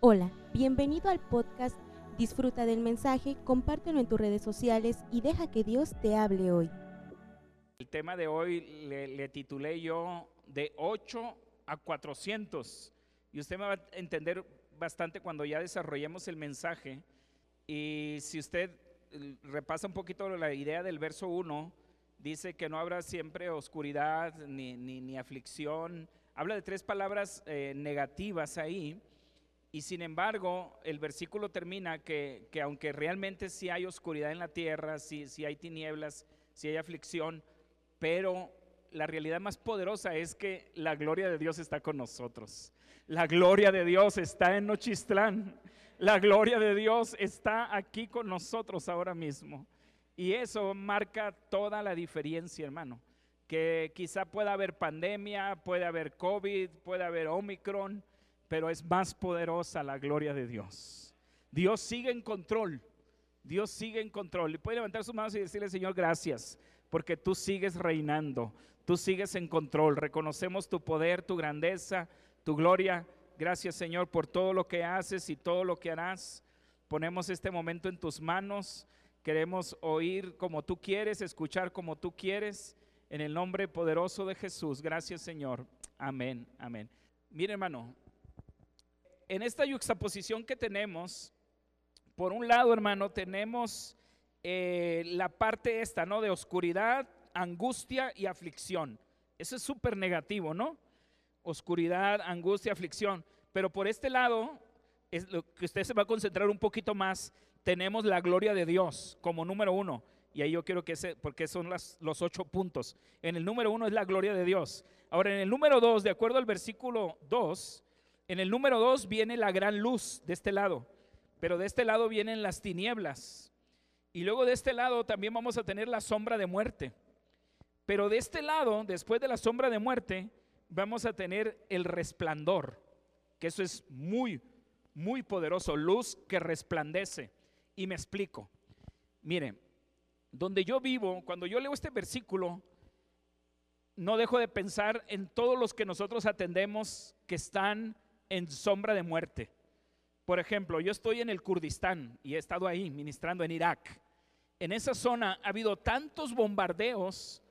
Hola, bienvenido al podcast Disfruta del mensaje, compártelo en tus redes sociales y deja que Dios te hable hoy. El tema de hoy le, titulé yo de 8 a 400 y usted me va a entender bastante cuando ya desarrollemos el mensaje y si usted eh, repasa un poquito la idea del verso 1, dice que no habrá siempre oscuridad ni, ni, aflicción. Habla de tres palabras eh, negativas ahí. Y sin embargo, el versículo termina que, que aunque realmente sí hay oscuridad en la tierra, sí, sí hay tinieblas, sí hay aflicción, pero la realidad más poderosa es que la gloria de Dios está con nosotros. La gloria de Dios está en Nochistlán. La gloria de Dios está aquí con nosotros ahora mismo. Y eso marca toda la diferencia, hermano. Que quizá pueda haber pandemia, puede haber COVID, puede haber Omicron, pero es más poderosa la gloria de Dios. Dios sigue en control. Dios sigue en control. Y puede levantar sus manos y decirle, Señor, gracias, porque tú sigues reinando, tú sigues en control. Reconocemos tu poder, tu grandeza, tu gloria. Gracias, Señor, por todo lo que haces y todo lo que harás. Ponemos este momento en tus manos. Queremos oír como tú quieres, escuchar como tú quieres. En el nombre poderoso de Jesús. Gracias, Señor. Amén, amén. Mire, hermano, en esta yuxtaposición que tenemos, por un lado, hermano, tenemos eh, la parte esta, ¿no? De oscuridad, angustia y aflicción. Eso es súper negativo, ¿no? Oscuridad, angustia, aflicción. Pero por este lado, es lo que usted se va a concentrar un poquito más, tenemos la gloria de Dios como número uno. Y ahí yo quiero que ese, porque son los ocho puntos. En el número uno es la gloria de Dios. Ahora, en el número dos, de acuerdo al versículo dos, en el número dos viene la gran luz de este lado, pero de este lado vienen las tinieblas. Y luego de este lado también vamos a tener la sombra de muerte. Pero de este lado, después de la sombra de muerte, vamos a tener el resplandor, que eso es muy, muy poderoso, luz que resplandece. Y me explico. Miren, donde yo vivo, cuando yo leo este versículo, no dejo de pensar en todos los que nosotros atendemos que están en sombra de muerte. Por ejemplo, yo estoy en el Kurdistán y he estado ahí ministrando en Irak. En esa zona ha habido tantos bombardeos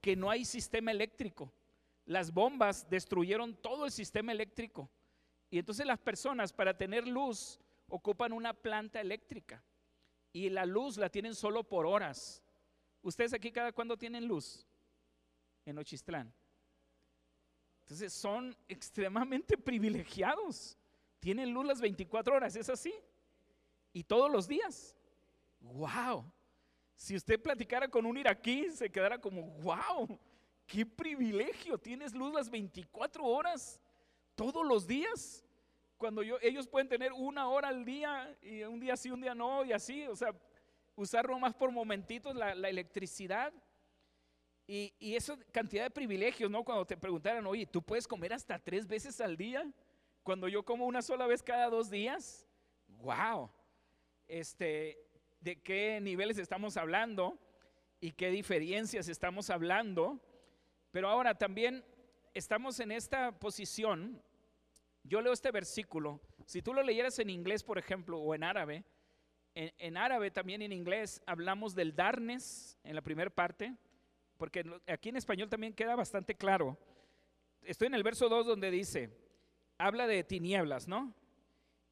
que no hay sistema eléctrico. Las bombas destruyeron todo el sistema eléctrico. Y entonces las personas para tener luz ocupan una planta eléctrica. Y la luz la tienen solo por horas. ¿Ustedes aquí cada cuándo tienen luz? En Ochistlán. Entonces son extremadamente privilegiados. Tienen luz las 24 horas, ¿es así? Y todos los días. ¡Wow! Si usted platicara con un iraquí, se quedara como, ¡wow! ¡Qué privilegio! Tienes luz las 24 horas, todos los días. Cuando yo, ellos pueden tener una hora al día y un día sí, un día no, y así, o sea, usar más por momentitos la electricidad. Y, y esa cantidad de privilegios, ¿no? Cuando te preguntaran, oye, ¿tú puedes comer hasta tres veces al día? Cuando yo como una sola vez cada dos días. ¡Wow! Este, ¿De qué niveles estamos hablando? ¿Y qué diferencias estamos hablando? Pero ahora también estamos en esta posición. Yo leo este versículo. Si tú lo leyeras en inglés, por ejemplo, o en árabe, en, en árabe también en inglés hablamos del darnes en la primera parte porque aquí en español también queda bastante claro. Estoy en el verso 2 donde dice, habla de tinieblas, ¿no?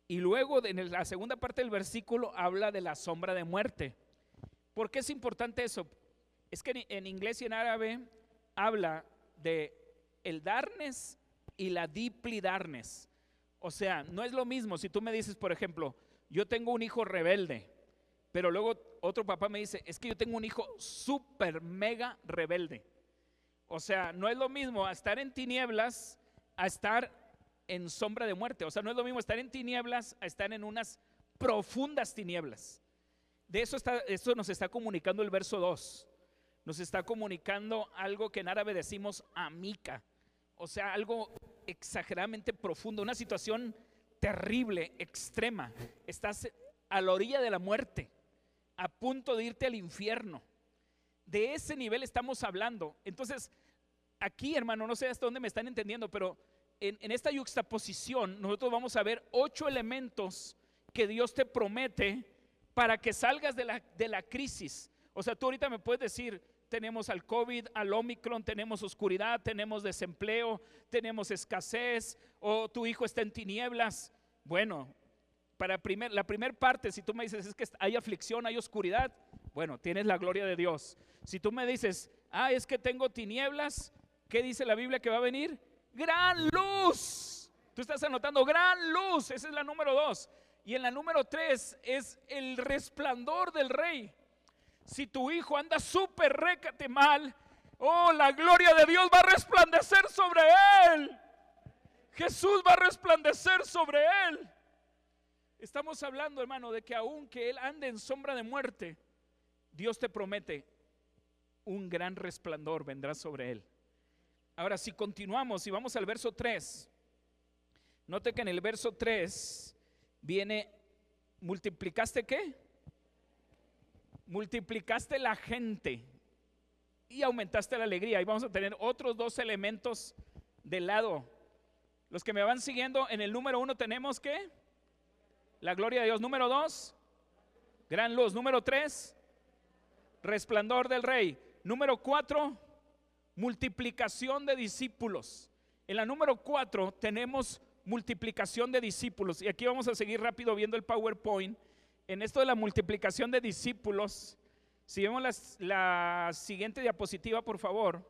Y luego en la segunda parte del versículo habla de la sombra de muerte. ¿Por qué es importante eso? Es que en inglés y en árabe habla de el darnes y la diplidarnes. O sea, no es lo mismo si tú me dices, por ejemplo, yo tengo un hijo rebelde, pero luego otro papá me dice, es que yo tengo un hijo súper mega rebelde. O sea, no es lo mismo estar en tinieblas a estar en sombra de muerte. O sea, no es lo mismo estar en tinieblas a estar en unas profundas tinieblas. De eso, está, eso nos está comunicando el verso 2. Nos está comunicando algo que en árabe decimos amica. O sea, algo exageradamente profundo, una situación terrible, extrema. Estás a la orilla de la muerte a punto de irte al infierno. De ese nivel estamos hablando. Entonces, aquí, hermano, no sé hasta dónde me están entendiendo, pero en, esta yuxtaposición, nosotros vamos a ver ocho elementos que Dios te promete para que salgas de la, de la crisis. O sea, tú ahorita me puedes decir, tenemos al COVID, al Omicron, tenemos oscuridad, tenemos desempleo, tenemos escasez, o tu hijo está en tinieblas. Bueno, para primer, la primera parte, si tú me dices es que hay aflicción, hay oscuridad, bueno, tienes la gloria de Dios. Si tú me dices, ah, es que tengo tinieblas, ¿qué dice la Biblia que va a venir? Gran luz. Tú estás anotando gran luz, esa es la número dos. Y en la número tres es el resplandor del rey. Si tu hijo anda súper récate mal, oh, la gloria de Dios va a resplandecer sobre él. Jesús va a resplandecer sobre él. Estamos hablando, hermano, de que aunque él ande en sombra de muerte, Dios te promete un gran resplandor vendrá sobre él. Ahora, si continuamos y vamos al verso 3, note que en el verso 3 viene, ¿multiplicaste qué? Multiplicaste la gente y aumentaste la alegría. Y vamos a tener otros dos elementos del lado. Los que me van siguiendo, en el número uno tenemos que la gloria de Dios. Número dos, gran luz. Número tres, resplandor del rey. Número cuatro, multiplicación de discípulos. En la número cuatro tenemos multiplicación de discípulos. Y aquí vamos a seguir rápido viendo el PowerPoint. En esto de la multiplicación de discípulos, si vemos la, siguiente diapositiva, por favor,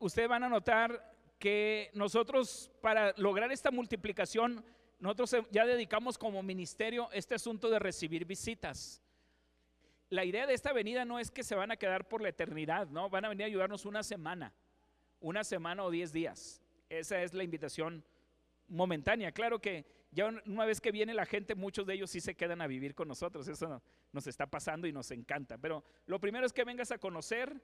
ustedes van a notar que nosotros para lograr esta multiplicación, nosotros ya dedicamos como ministerio este asunto de recibir visitas. La idea de esta venida no es que se van a quedar por la eternidad, ¿no? Van a venir a ayudarnos una semana, una semana o diez días. Esa es la invitación momentánea. Claro que ya una vez que viene la gente, muchos de ellos sí se quedan a vivir con nosotros. Eso nos está pasando y nos encanta. Pero lo primero es que vengas a conocer,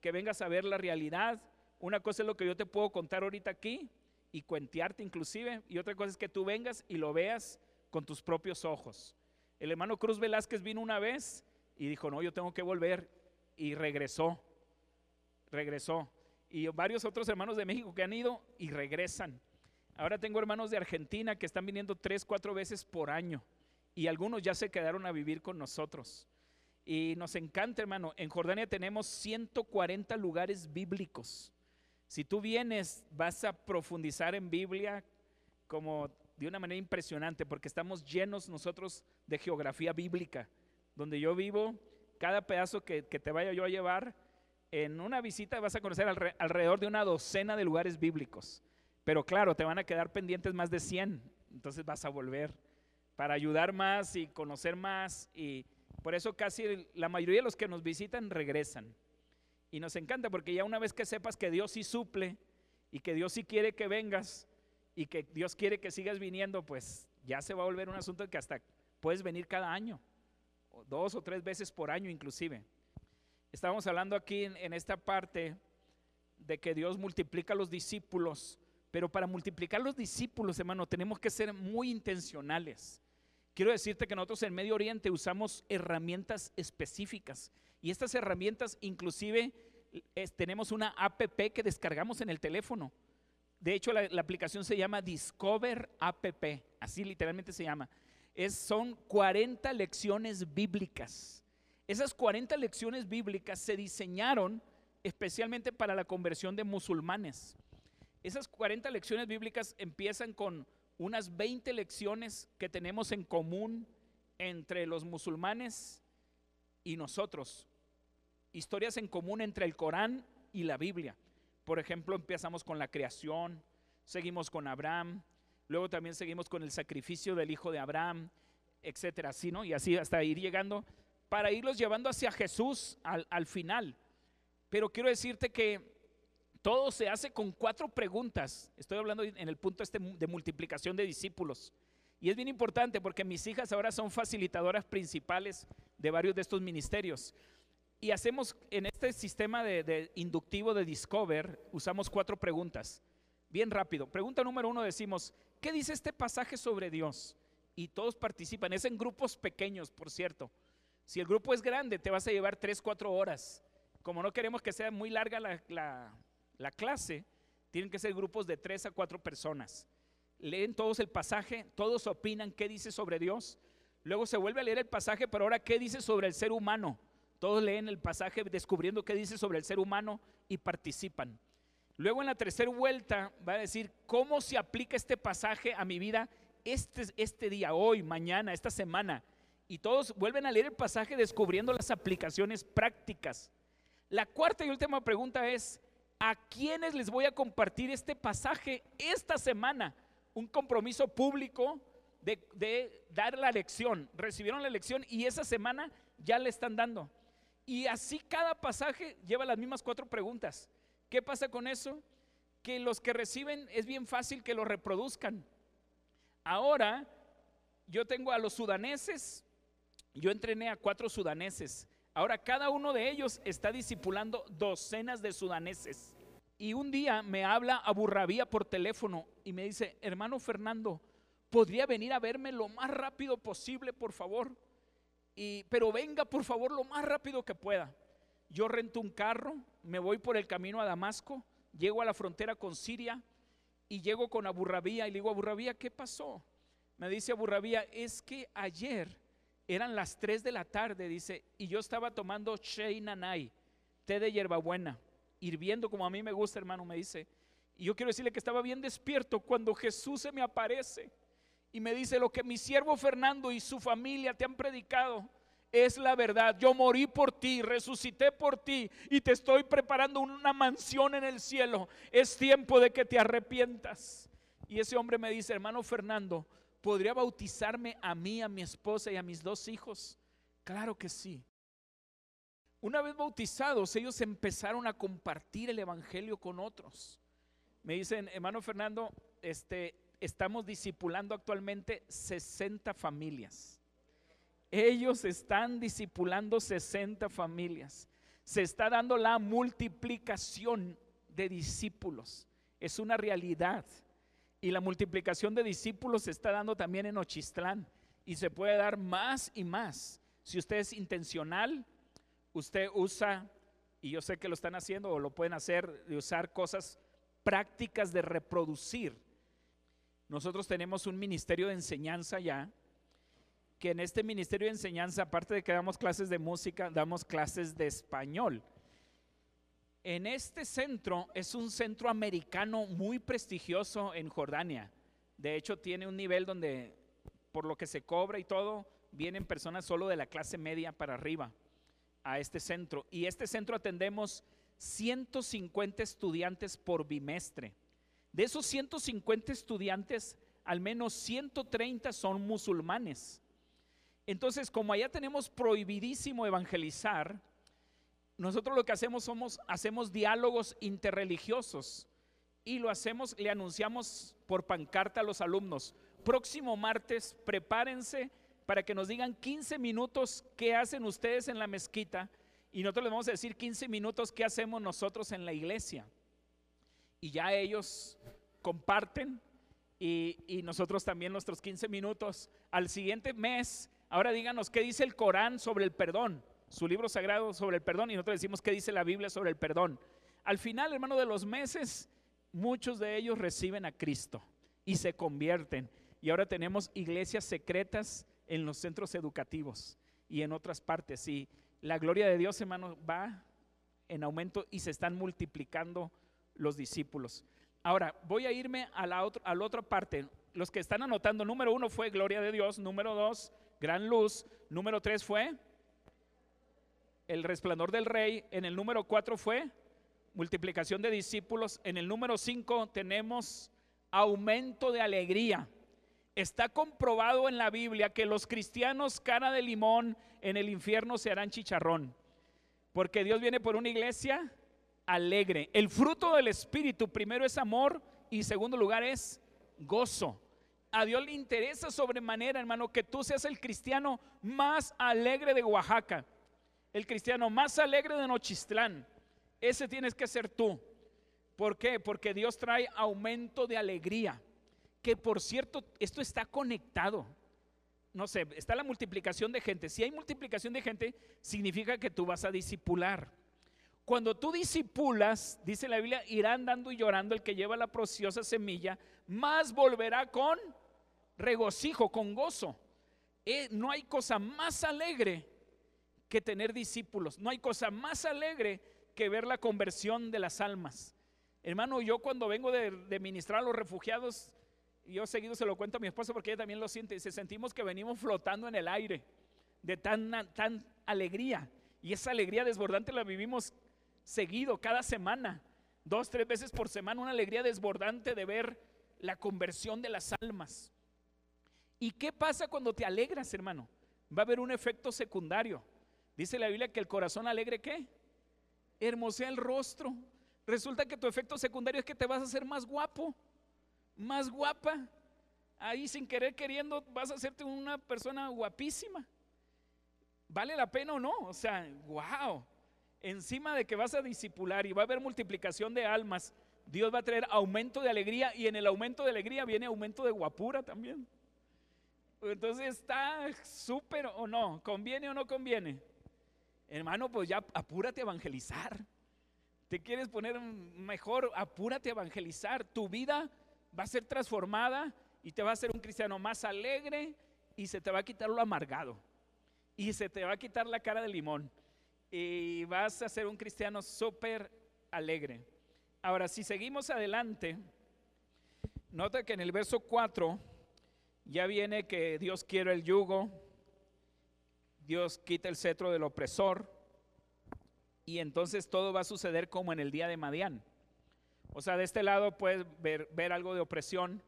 que vengas a ver la realidad. Una cosa es lo que yo te puedo contar ahorita aquí y cuentearte inclusive. Y otra cosa es que tú vengas y lo veas con tus propios ojos. El hermano Cruz Velázquez vino una vez y dijo, no, yo tengo que volver. Y regresó, regresó y varios otros hermanos de México que han ido y regresan. Ahora tengo hermanos de Argentina que están viniendo tres, cuatro veces por año y algunos ya se quedaron a vivir con nosotros. Y nos encanta, hermano. En Jordania tenemos 140 lugares bíblicos. Si tú vienes, vas a profundizar en Biblia como de una manera impresionante, porque estamos llenos nosotros de geografía bíblica. Donde yo vivo, cada pedazo que, que te vaya yo a llevar, en una visita vas a conocer alrededor de una docena de lugares bíblicos. Pero claro, te van a quedar pendientes más de 100. Entonces vas a volver para ayudar más y conocer más. Y por eso casi la mayoría de los que nos visitan regresan. Y nos encanta porque ya una vez que sepas que Dios sí suple y que Dios sí quiere que vengas y que Dios quiere que sigas viniendo, pues ya se va a volver un asunto que hasta puedes venir cada año, dos o tres veces por año inclusive. Estábamos hablando aquí en, esta parte de que Dios multiplica a los discípulos, pero para multiplicar los discípulos, hermano, tenemos que ser muy intencionales. Quiero decirte que nosotros en Medio Oriente usamos herramientas específicas y estas herramientas inclusive tenemos una app que descargamos en el teléfono. De hecho, la, aplicación se llama Discover App, así literalmente se llama. Es, son 40 lecciones bíblicas esas 40 lecciones bíblicas se diseñaron especialmente para la conversión de musulmanes. Esas 40 lecciones bíblicas empiezan con unas 20 lecciones que tenemos en común entre los musulmanes y nosotros. Historias en común entre el Corán y la Biblia. Por ejemplo, empezamos con la creación, seguimos con Abraham, luego también seguimos con el sacrificio del hijo de Abraham, etcétera, así, ¿no? Y así hasta ir llegando para irlos llevando hacia Jesús al, final. Pero quiero decirte que todo se hace con cuatro preguntas. Estoy hablando en el punto este de multiplicación de discípulos. Y es bien importante porque mis hijas ahora son facilitadoras principales de varios de estos ministerios. Y hacemos en este sistema de, de, inductivo de Discover, usamos cuatro preguntas. Bien rápido. Pregunta número uno decimos, ¿qué dice este pasaje sobre Dios? Y todos participan. Es en grupos pequeños, por cierto. Si el grupo es grande, te vas a llevar 3, 4 horas. Como no queremos que sea muy larga la, clase, Tienen que ser grupos de tres a cuatro personas. Leen todos el pasaje, todos opinan qué dice sobre Dios. Luego se vuelve a leer el pasaje, pero ahora qué dice sobre el ser humano. Todos leen el pasaje descubriendo qué dice sobre el ser humano y participan. Luego en la tercera vuelta va a decir cómo se aplica este pasaje a mi vida este, este día, hoy, mañana, esta semana. Y todos vuelven a leer el pasaje descubriendo las aplicaciones prácticas. La cuarta y última pregunta es, ¿a quiénes les voy a compartir este pasaje esta semana? Un compromiso público de, de dar la lección. Recibieron la lección y esa semana ya le están dando. Y así cada pasaje lleva las mismas cuatro preguntas. ¿Qué pasa con eso? Que los que reciben es bien fácil que lo reproduzcan. Ahora yo tengo a los sudaneses, yo entrené a cuatro sudaneses. Ahora cada uno de ellos está discipulando docenas de sudaneses. Y un día me habla Abu Rabía por teléfono y me dice, hermano Fernando, ¿podría venir a verme lo más rápido posible, por favor? Pero venga, por favor, lo más rápido que pueda. Yo rento un carro, me voy por el camino a Damasco, llego a la frontera con Siria y llego con Abu Rabía y le digo, Abu Rabía, ¿qué pasó? Me dice Abu Rabía, es que ayer eran las 3 de la tarde, dice, y yo estaba tomando Shei Nanai, té de hierbabuena, hirviendo como a mí me gusta, hermano, me dice. Y yo quiero decirle que estaba bien despierto cuando Jesús se me aparece y me dice, lo que mi siervo Fernando y su familia te han predicado es la verdad. Yo morí por ti, resucité por ti y te estoy preparando una mansión en el cielo. Es tiempo de que te arrepientas. Y ese hombre me dice, hermano Fernando, ¿podría bautizarme a mí, a mi esposa y a mis dos hijos? Claro que sí. Una vez bautizados, ellos empezaron a compartir el evangelio con otros. Me dicen, hermano Fernando, este, estamos discipulando actualmente 60 familias. Ellos están discipulando 60 familias. Se está dando la multiplicación de discípulos. Es una realidad. Y la multiplicación de discípulos se está dando también en Ochistlán. Y se puede dar más y más. Si usted es intencional, usted usa, y yo sé que lo están haciendo o lo pueden hacer, de usar cosas prácticas de reproducir. Nosotros tenemos un ministerio de enseñanza ya que en este ministerio de enseñanza, aparte de que damos clases de música, damos clases de español. En este centro es un centro americano muy prestigioso en Jordania. De hecho, tiene un nivel donde, por lo que se cobra y todo, vienen personas solo de la clase media para arriba a este centro. Y este centro atendemos 150 estudiantes por bimestre. De esos 150 estudiantes, al menos 130 son musulmanes. Entonces, como allá tenemos prohibidísimo evangelizar, nosotros lo que hacemos somos hacemos diálogos interreligiosos y lo hacemos, le anunciamos por pancarta a los alumnos. Próximo martes, prepárense para que nos digan 15 minutos qué hacen ustedes en la mezquita y nosotros les vamos a decir 15 minutos qué hacemos nosotros en la iglesia. Y ya ellos comparten y, nosotros también nuestros 15 minutos. Al siguiente mes Ahora díganos qué dice el Corán sobre el perdón, su libro sagrado sobre el perdón, y nosotros decimos qué dice la Biblia sobre el perdón. Al final, hermano, de los meses, muchos de ellos reciben a Cristo y se convierten. Y ahora tenemos iglesias secretas en los centros educativos y en otras partes. Y la gloria de Dios, hermano, va en aumento y se están multiplicando los discípulos. Ahora, voy a irme a la, la otra parte. Los que están anotando, número uno fue gloria de Dios, número dos, gran luz. Número tres fue el resplandor del rey. En el número cuatro fue multiplicación de discípulos. En el número cinco tenemos aumento de alegría. Está comprobado en la Biblia que los cristianos cara de limón en el infierno se harán chicharrón. Porque Dios viene por una iglesia alegre. El fruto del Espíritu primero es amor y segundo lugar es gozo. A Dios le interesa sobremanera, hermano, que tú seas el cristiano más alegre de Oaxaca, el cristiano más alegre de Nochistlán. Ese tienes que ser tú. ¿Por qué? Porque Dios trae aumento de alegría. Que por cierto, esto está conectado. No sé, está la multiplicación de gente. Si hay multiplicación de gente, significa que tú vas a disipular. Cuando tú disipulas, dice la Biblia, irá andando y llorando el que lleva la preciosa semilla, más volverá con regocijo, con gozo. Eh, no hay cosa más alegre que tener discípulos. No hay cosa más alegre que ver la conversión de las almas. Hermano, yo cuando vengo de, ministrar a los refugiados, yo seguido se lo cuento a mi esposa porque ella también lo siente, se sentimos que venimos flotando en el aire de tan, tan alegría. Y esa alegría desbordante la vivimos seguido, cada semana, dos, tres veces por semana, una alegría desbordante de ver la conversión de las almas. ¿Y qué pasa cuando te alegras, hermano? Va a haber un efecto secundario. Dice la Biblia que el corazón alegre, ¿qué? Hermosea el rostro. Resulta que tu efecto secundario es que te vas a hacer más guapo, más guapa. Ahí sin querer queriendo vas a hacerte una persona guapísima. ¿Vale la pena o no? O sea, wow encima de que vas a disipular y va a haber multiplicación de almas, Dios va a traer aumento de alegría y en el aumento de alegría viene aumento de guapura también. Entonces está súper o no, conviene o no conviene. Hermano, pues ya apúrate a evangelizar. Te quieres poner mejor, apúrate a evangelizar. Tu vida va a ser transformada y te va a hacer un cristiano más alegre y se te va a quitar lo amargado y se te va a quitar la cara de limón y vas a ser un cristiano súper alegre. Ahora, si seguimos adelante, nota que en el verso 4 ya viene que Dios quiere el yugo, Dios quita el cetro del opresor, y entonces todo va a suceder como en el día de Madián. O sea, de este lado puedes ver, algo de opresión,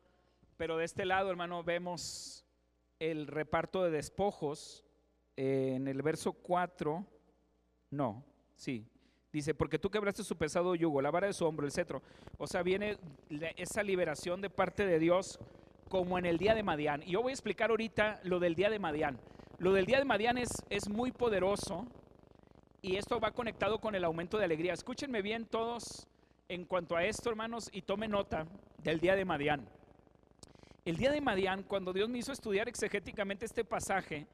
pero de este lado, hermano, vemos el reparto de despojos eh, en el verso 4 no, sí. Dice, porque tú quebraste su pesado yugo, la vara de su hombro, el cetro. O sea, viene esa liberación de parte de Dios como en el día de Madián. Y yo voy a explicar ahorita lo del día de Madián. Lo del día de Madián es, es muy poderoso y esto va conectado con el aumento de alegría. Escúchenme bien todos en cuanto a esto, hermanos, y tome nota del día de Madián. El día de Madián, cuando Dios me hizo estudiar exegéticamente este pasaje,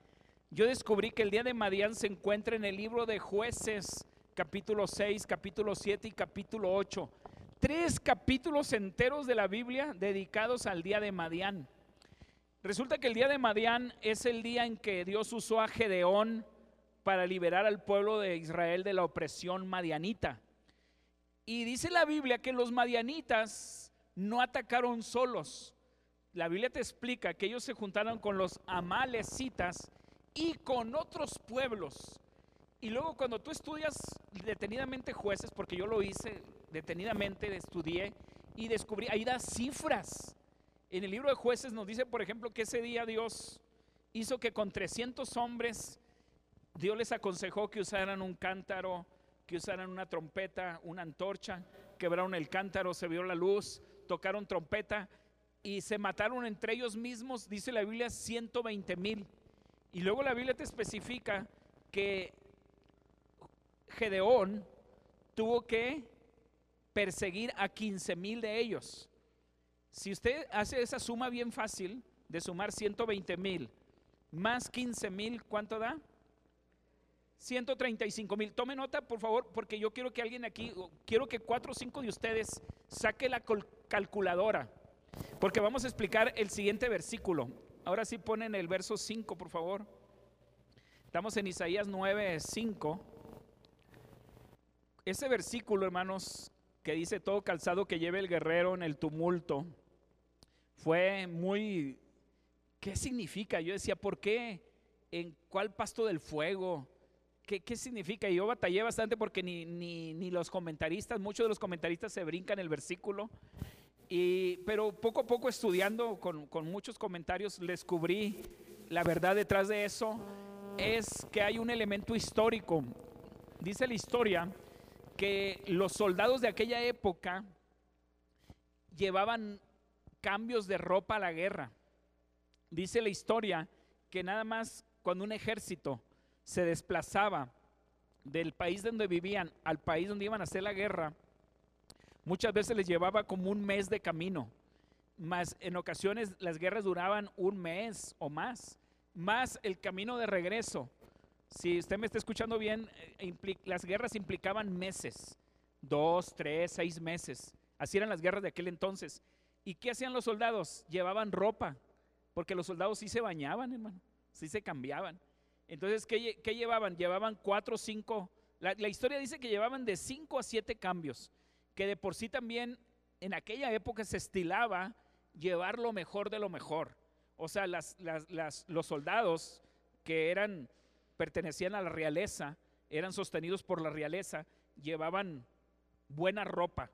yo descubrí que el día de Madián se encuentra en el libro de jueces, capítulo 6, capítulo 7 y capítulo 8. Tres capítulos enteros de la Biblia dedicados al día de Madián. Resulta que el día de Madián es el día en que Dios usó a Gedeón para liberar al pueblo de Israel de la opresión madianita. Y dice la Biblia que los madianitas no atacaron solos. La Biblia te explica que ellos se juntaron con los amalecitas y con otros pueblos. Y luego cuando tú estudias detenidamente jueces, porque yo lo hice detenidamente, estudié y descubrí, ahí da cifras. En el libro de jueces nos dice, por ejemplo, que ese día Dios hizo que con 300 hombres, Dios les aconsejó que usaran un cántaro, que usaran una trompeta, una antorcha, quebraron el cántaro, se vio la luz, tocaron trompeta y se mataron entre ellos mismos, dice la Biblia, 120 mil. Y luego la Biblia te especifica que Gedeón tuvo que perseguir a 15 mil de ellos. Si usted hace esa suma bien fácil de sumar 120 mil más 15 mil, ¿cuánto da? 135 mil. Tome nota, por favor, porque yo quiero que alguien aquí, quiero que cuatro o cinco de ustedes saque la calculadora, porque vamos a explicar el siguiente versículo. Ahora sí ponen el verso 5, por favor. Estamos en Isaías 9, 5. Ese versículo, hermanos, que dice todo calzado que lleve el guerrero en el tumulto, fue muy... ¿Qué significa? Yo decía, ¿por qué? ¿En cuál pasto del fuego? ¿Qué, qué significa? Yo batallé bastante porque ni, ni, ni, los comentaristas, muchos de los comentaristas se brincan el versículo. Pero poco a poco estudiando con, con muchos comentarios descubrí la verdad detrás de eso es que hay un elemento histórico. Dice la historia que los soldados de aquella época llevaban cambios de ropa a la guerra. Dice la historia que nada más cuando un ejército se desplazaba del país donde vivían al país donde iban a hacer la guerra, Muchas veces les llevaba como un mes de camino, más en ocasiones las guerras duraban un mes o más, más el camino de regreso. Si usted me está escuchando bien, eh, las guerras implicaban meses, dos, tres, seis meses. Así eran las guerras de aquel entonces. ¿Y qué hacían los soldados? Llevaban ropa, porque los soldados sí se bañaban, hermano, sí se cambiaban. Entonces, ¿qué, llevaban? Llevaban cuatro cinco, la, historia dice que llevaban de cinco a siete cambios, que de por sí también en aquella época se estilaba llevar lo mejor de lo mejor. O sea, los soldados que eran, pertenecían a la realeza, eran sostenidos por la realeza, llevaban buena ropa.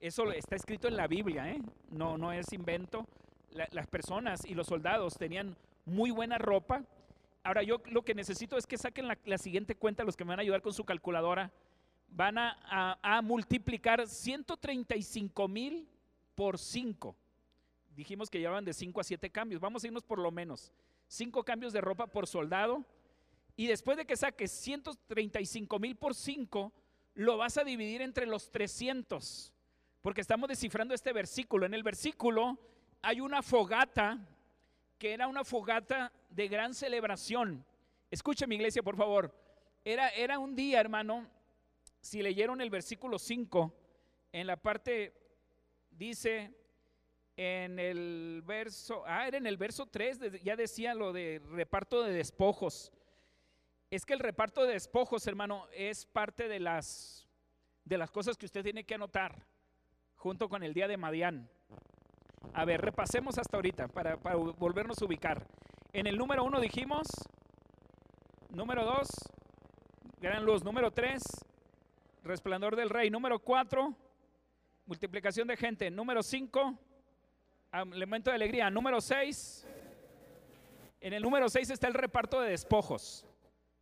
Eso está escrito en la Biblia, ¿eh? no, no es invento. las personas y los soldados tenían muy buena ropa. Ahora yo lo que necesito es que saquen la, siguiente cuenta, los que me van a ayudar con su calculadora. Van a, multiplicar 135 mil por 5 dijimos que llevaban de 5 a 7 cambios. Vamos a irnos por lo menos 5 cambios de ropa por soldado. Y después de que saques 135 mil por 5, lo vas a dividir entre los 300. Porque estamos descifrando este versículo. En el versículo hay una fogata que era una fogata de gran celebración. Escuche mi iglesia, por favor. Era, era un día, hermano, si leyeron el versículo 5, en la parte dice, en el verso, ah, era en el verso 3, ya decía lo de reparto de despojos. Es que el reparto de despojos, hermano, es parte de las, de las cosas que usted tiene que anotar junto con el día de Madián. A ver, repasemos hasta ahorita para, para volvernos a ubicar. En el número 1 dijimos, número 2, gran luz, número 3, resplandor del rey, número 4, multiplicación de gente, número 5, elemento de alegría. Número 6. En el número 6 está el reparto de despojos.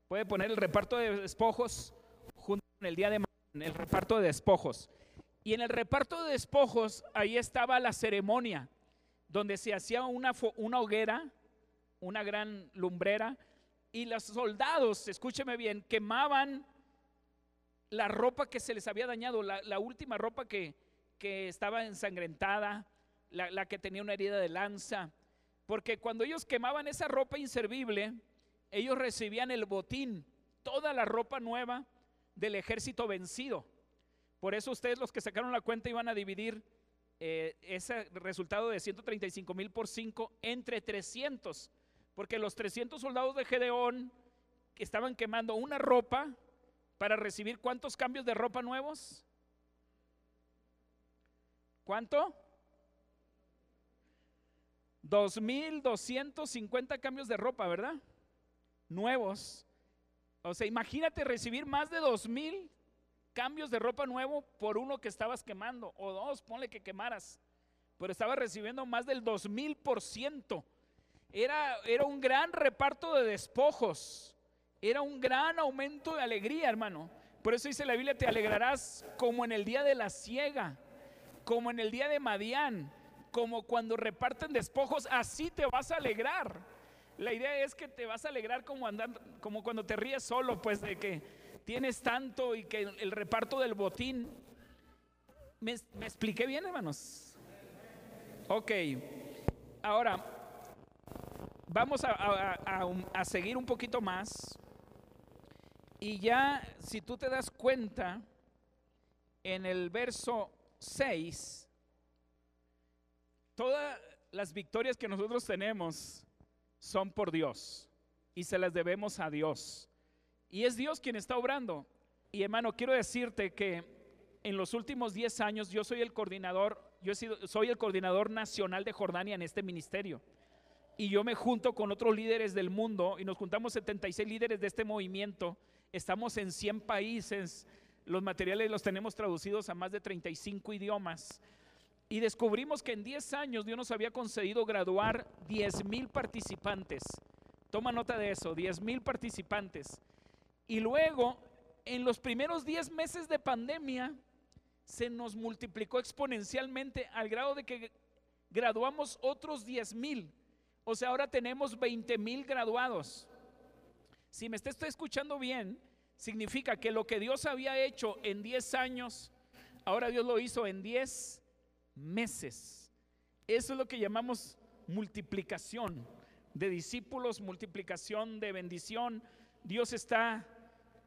Puede poner el reparto de despojos junto con el día de mañana, el reparto de despojos. Y en el reparto de despojos, ahí estaba la ceremonia, donde se hacía una, una hoguera, una gran lumbrera, y los soldados, escúcheme bien, quemaban la ropa que se les había dañado, la, última ropa que, que estaba ensangrentada, la, que tenía una herida de lanza. Porque cuando ellos quemaban esa ropa inservible, ellos recibían el botín, toda la ropa nueva del ejército vencido. Por eso ustedes los que sacaron la cuenta iban a dividir eh, ese resultado de 135 mil por 5 entre 300. Porque los 300 soldados de Gedeón estaban quemando una ropa para recibir cuántos cambios de ropa nuevos. ¿Cuánto? 2.250 cambios de ropa, ¿verdad? Nuevos. O sea, imagínate recibir más de 2.000 cambios de ropa nuevo por uno que estabas quemando, o dos, ponle que quemaras, pero estaba recibiendo más del 2.000%. Era, era un gran reparto de despojos, era un gran aumento de alegría, hermano. Por eso dice la Biblia, te alegrarás como en el día de la ciega, como en el día de Madián como cuando reparten despojos, así te vas a alegrar. La idea es que te vas a alegrar como como cuando te ríes solo, pues de que tienes tanto y que el reparto del botín. ¿Me, expliqué bien, hermanos? Ok, ahora vamos a seguir un poquito más. Y ya, si tú te das cuenta, en el verso 6, Todas las victorias que nosotros tenemos son por Dios y se las debemos a Dios. Y es Dios quien está obrando. Y hermano, quiero decirte que en los últimos 10 años yo soy el coordinador, yo soy el coordinador nacional de Jordania en este ministerio. Y yo me junto con otros líderes del mundo y nos juntamos 76 líderes de este movimiento. Estamos en 100 países. Los materiales los tenemos traducidos a más de 35 idiomas. Y descubrimos que en 10 años Dios nos había concedido graduar 10 mil participantes. Toma nota de eso, 10 mil participantes. Y luego, en los primeros 10 meses de pandemia, se nos multiplicó exponencialmente al grado de que graduamos otros 10 mil. O sea, ahora tenemos 20 mil graduados. Si me está escuchando bien, significa que lo que Dios había hecho en 10 años, ahora Dios lo hizo en 10 meses. Eso es lo que llamamos multiplicación de discípulos, multiplicación de bendición, Dios está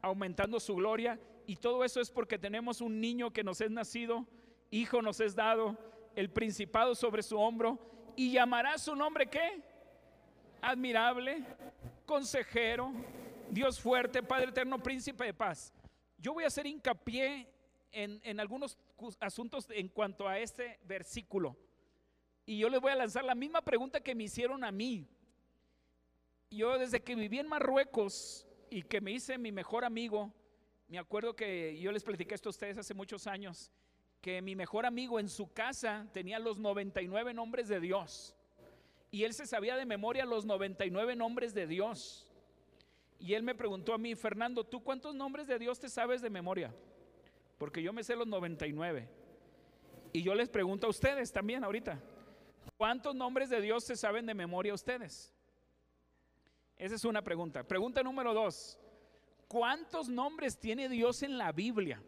aumentando su gloria y todo eso es porque tenemos un niño que nos es nacido, hijo nos es dado, el principado sobre su hombro y llamará su nombre qué? Admirable, consejero, Dios fuerte, Padre eterno, príncipe de paz. Yo voy a hacer hincapié en, en algunos asuntos en cuanto a este versículo. Y yo les voy a lanzar la misma pregunta que me hicieron a mí. Yo desde que viví en Marruecos y que me hice mi mejor amigo, me acuerdo que yo les platiqué esto a ustedes hace muchos años, que mi mejor amigo en su casa tenía los 99 nombres de Dios. Y él se sabía de memoria los 99 nombres de Dios. Y él me preguntó a mí, Fernando, ¿tú cuántos nombres de Dios te sabes de memoria? Porque yo me sé los 99. Y yo les pregunto a ustedes también ahorita, ¿cuántos nombres de Dios se saben de memoria ustedes? Esa es una pregunta. Pregunta número dos, ¿cuántos nombres tiene Dios en la Biblia?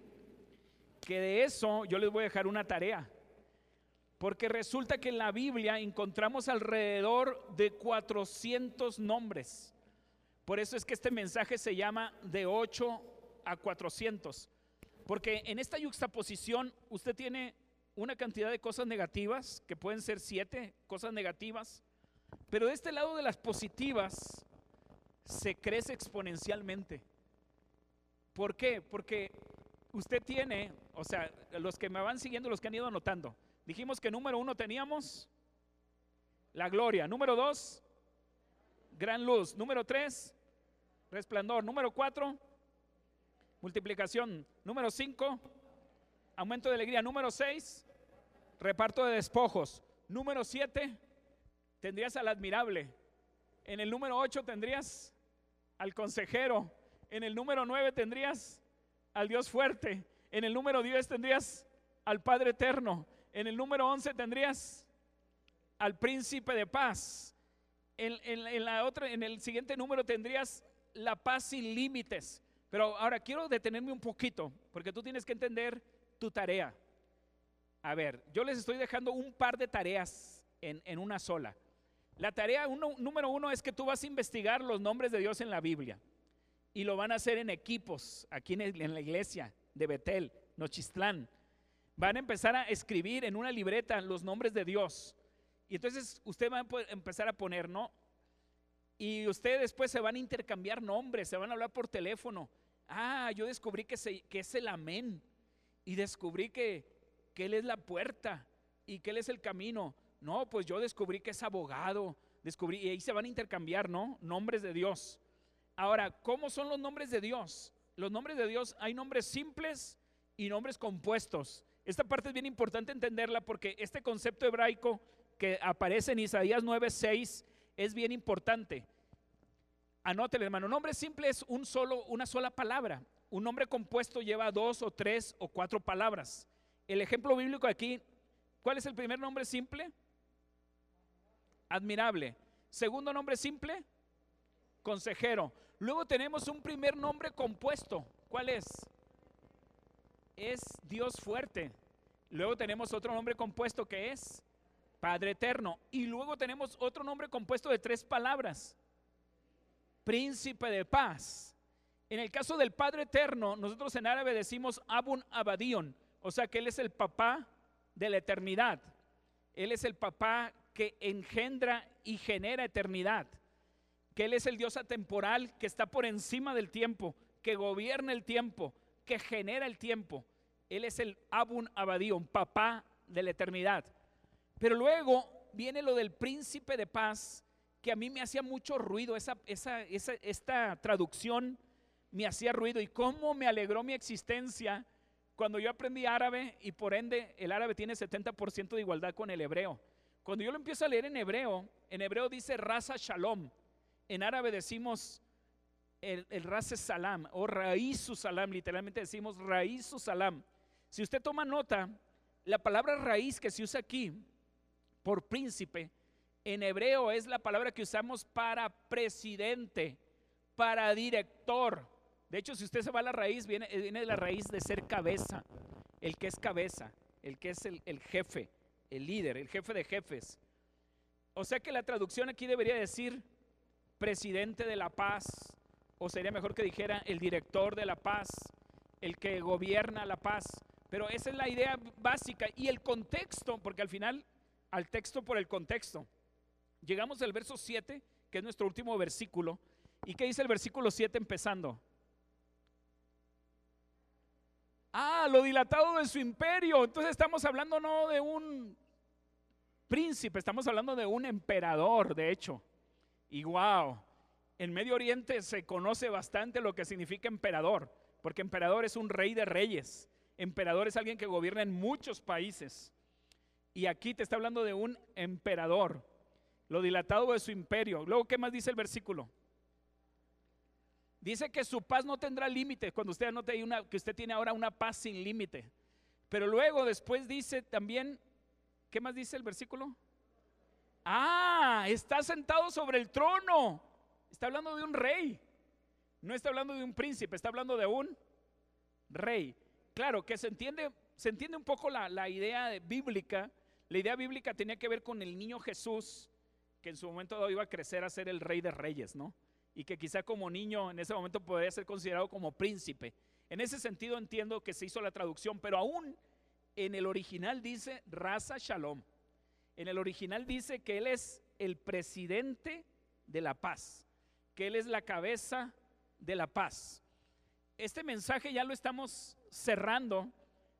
Que de eso yo les voy a dejar una tarea. Porque resulta que en la Biblia encontramos alrededor de 400 nombres. Por eso es que este mensaje se llama de 8 a 400. Porque en esta yuxtaposición usted tiene una cantidad de cosas negativas, que pueden ser siete cosas negativas, pero de este lado de las positivas se crece exponencialmente. ¿Por qué? Porque usted tiene, o sea, los que me van siguiendo, los que han ido anotando, dijimos que número uno teníamos la gloria, número dos, gran luz, número tres, resplandor, número cuatro, multiplicación, número cinco, aumento de alegría, número seis, reparto de despojos, número siete, tendrías al admirable, en el número ocho tendrías al consejero. En el número 9 tendrías al Dios fuerte. En el número 10 tendrías al Padre eterno. En el número 11 tendrías al príncipe de paz. En, la otra, en el siguiente número tendrías la paz sin límites. Pero ahora quiero detenerme un poquito, porque tú tienes que entender tu tarea. A ver, yo les estoy dejando un par de tareas en, en una sola. La tarea número uno es que tú vas a investigar los nombres de Dios en la Biblia. Y lo van a hacer en equipos, aquí en, la iglesia de Betel, Nochistlán. Van a empezar a escribir en una libreta los nombres de Dios. Y entonces usted va a empezar a poner, ¿no? Y ustedes después se van a intercambiar nombres, se van a hablar por teléfono. Ah, yo descubrí que, que es el amén. Y descubrí que, que Él es la puerta y que Él es el camino. No, pues yo descubrí que es abogado, descubrí, y ahí se van a intercambiar, ¿no? Nombres de Dios. Ahora, ¿cómo son los nombres de Dios? Los nombres de Dios, hay nombres simples y nombres compuestos. Esta parte es bien importante entenderla porque este concepto hebraico que aparece en Isaías 9:6 es bien importante. Anótele, hermano. Nombre simple es un solo, una sola palabra. Un nombre compuesto lleva dos o tres o cuatro palabras. El ejemplo bíblico aquí, ¿cuál es el primer nombre simple? admirable. Segundo nombre simple, consejero. Luego tenemos un primer nombre compuesto. ¿Cuál es? Es Dios fuerte. Luego tenemos otro nombre compuesto que es Padre eterno. Y luego tenemos otro nombre compuesto de tres palabras. Príncipe de paz. En el caso del Padre eterno, nosotros en árabe decimos Abun Abadion, o sea que Él es el papá de la eternidad. Él es el papá que engendra y genera eternidad, que Él es el Dios atemporal que está por encima del tiempo, que gobierna el tiempo, que genera el tiempo. Él es el Abun Abadion, papá de la eternidad. Pero luego viene lo del príncipe de paz, que a mí me hacía mucho ruido, esa, esa, esta traducción me hacía ruido y cómo me alegró mi existencia cuando yo aprendí árabe y por ende el árabe tiene 70% de igualdad con el hebreo. Cuando yo lo empiezo a leer en hebreo, en hebreo dice raza shalom. En árabe decimos el, el raza salam o raíz salam, literalmente decimos raíz salam. Si usted toma nota, la palabra raíz que se usa aquí por príncipe, en hebreo es la palabra que usamos para presidente, para director. De hecho, si usted se va a la raíz, viene, viene de la raíz de ser cabeza, el que es cabeza, el que es el, el jefe el líder, el jefe de jefes. O sea que la traducción aquí debería decir presidente de la paz, o sería mejor que dijera el director de la paz, el que gobierna la paz. Pero esa es la idea básica y el contexto, porque al final, al texto por el contexto. Llegamos al verso 7, que es nuestro último versículo. ¿Y qué dice el versículo 7 empezando? Ah, lo dilatado de su imperio. Entonces estamos hablando no de un príncipe, estamos hablando de un emperador, de hecho. Y wow, en Medio Oriente se conoce bastante lo que significa emperador, porque emperador es un rey de reyes. Emperador es alguien que gobierna en muchos países. Y aquí te está hablando de un emperador, lo dilatado de su imperio. Luego, ¿qué más dice el versículo? Dice que su paz no tendrá límite, cuando usted anote una, que usted tiene ahora una paz sin límite. Pero luego después dice también, ¿qué más dice el versículo? Ah, está sentado sobre el trono. Está hablando de un rey. No está hablando de un príncipe, está hablando de un rey. Claro que se entiende, se entiende un poco la, idea bíblica. La idea bíblica tenía que ver con el niño Jesús, que en su momento iba a crecer a ser el rey de reyes, ¿no? Y que quizá como niño en ese momento podría ser considerado como príncipe. En ese sentido entiendo que se hizo la traducción, pero aún en el original dice raza shalom. En el original dice que Él es el presidente de la paz, que Él es la cabeza de la paz. Este mensaje ya lo estamos cerrando,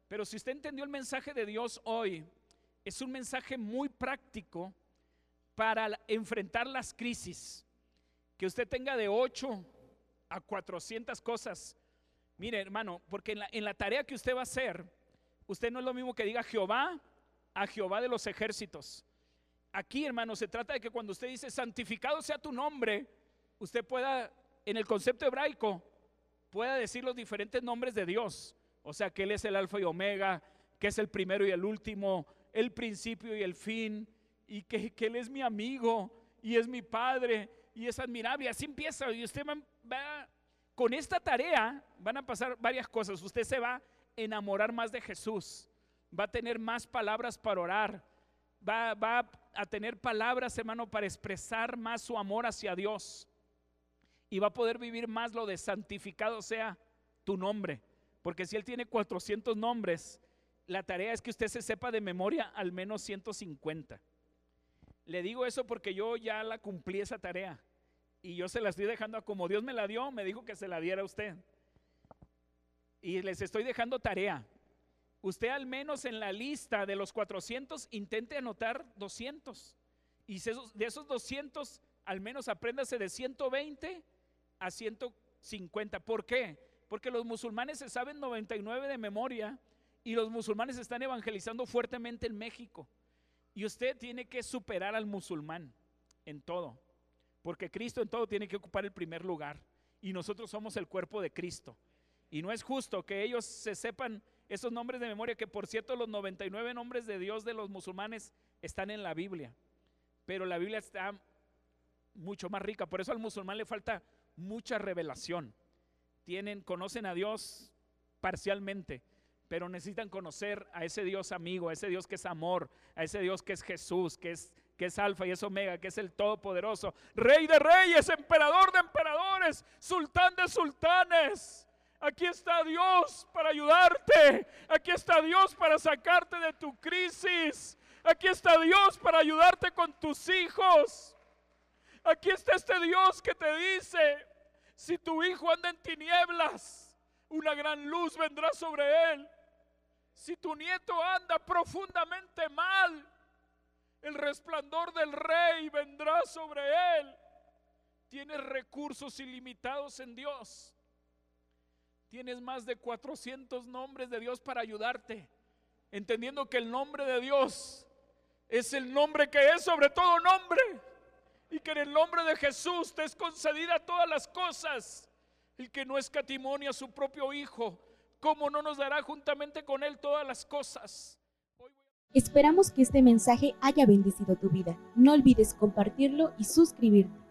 pero si usted entendió el mensaje de Dios hoy, es un mensaje muy práctico para enfrentar las crisis. Que usted tenga de 8 a 400 cosas. Mire, hermano, porque en la, en la tarea que usted va a hacer, usted no es lo mismo que diga Jehová a Jehová de los ejércitos. Aquí, hermano, se trata de que cuando usted dice santificado sea tu nombre, usted pueda, en el concepto hebraico, pueda decir los diferentes nombres de Dios. O sea, que Él es el alfa y omega, que es el primero y el último, el principio y el fin, y que, Él es mi amigo y es mi padre y es admirable. Así empieza. Y usted va, con esta tarea van a pasar varias cosas. Usted se va a enamorar más de Jesús va a tener más palabras para orar, va, va a tener palabras, hermano, para expresar más su amor hacia Dios. Y va a poder vivir más lo de santificado sea tu nombre. Porque si Él tiene 400 nombres, la tarea es que usted se sepa de memoria al menos 150. Le digo eso porque yo ya la cumplí esa tarea. Y yo se la estoy dejando a como Dios me la dio, me dijo que se la diera a usted. Y les estoy dejando tarea usted al menos en la lista de los 400 intente anotar 200. Y de esos 200, al menos apréndase de 120 a 150. ¿Por qué? Porque los musulmanes se saben 99 de memoria y los musulmanes están evangelizando fuertemente en México. Y usted tiene que superar al musulmán en todo. Porque Cristo en todo tiene que ocupar el primer lugar. Y nosotros somos el cuerpo de Cristo. Y no es justo que ellos se sepan esos nombres de memoria, que por cierto los 99 nombres de Dios de los musulmanes están en la Biblia, pero la Biblia está mucho más rica, por eso al musulmán le falta mucha revelación. Tienen, conocen a Dios parcialmente, pero necesitan conocer a ese Dios amigo, a ese Dios que es amor, a ese Dios que es Jesús, que es que es alfa y es omega, que es el todopoderoso, rey de reyes, emperador de emperadores, sultán de sultanes. Aquí está Dios para ayudarte. Aquí está Dios para sacarte de tu crisis. Aquí está Dios para ayudarte con tus hijos. Aquí está este Dios que te dice, si tu hijo anda en tinieblas, una gran luz vendrá sobre él. Si tu nieto anda profundamente mal, el resplandor del rey vendrá sobre él. Tienes recursos ilimitados en Dios. Tienes más de 400 nombres de Dios para ayudarte, entendiendo que el nombre de Dios es el nombre que es sobre todo nombre y que en el nombre de Jesús te es concedida todas las cosas. El que no escatimonia a su propio Hijo, ¿cómo no nos dará juntamente con Él todas las cosas? Esperamos que este mensaje haya bendecido tu vida. No olvides compartirlo y suscribirte.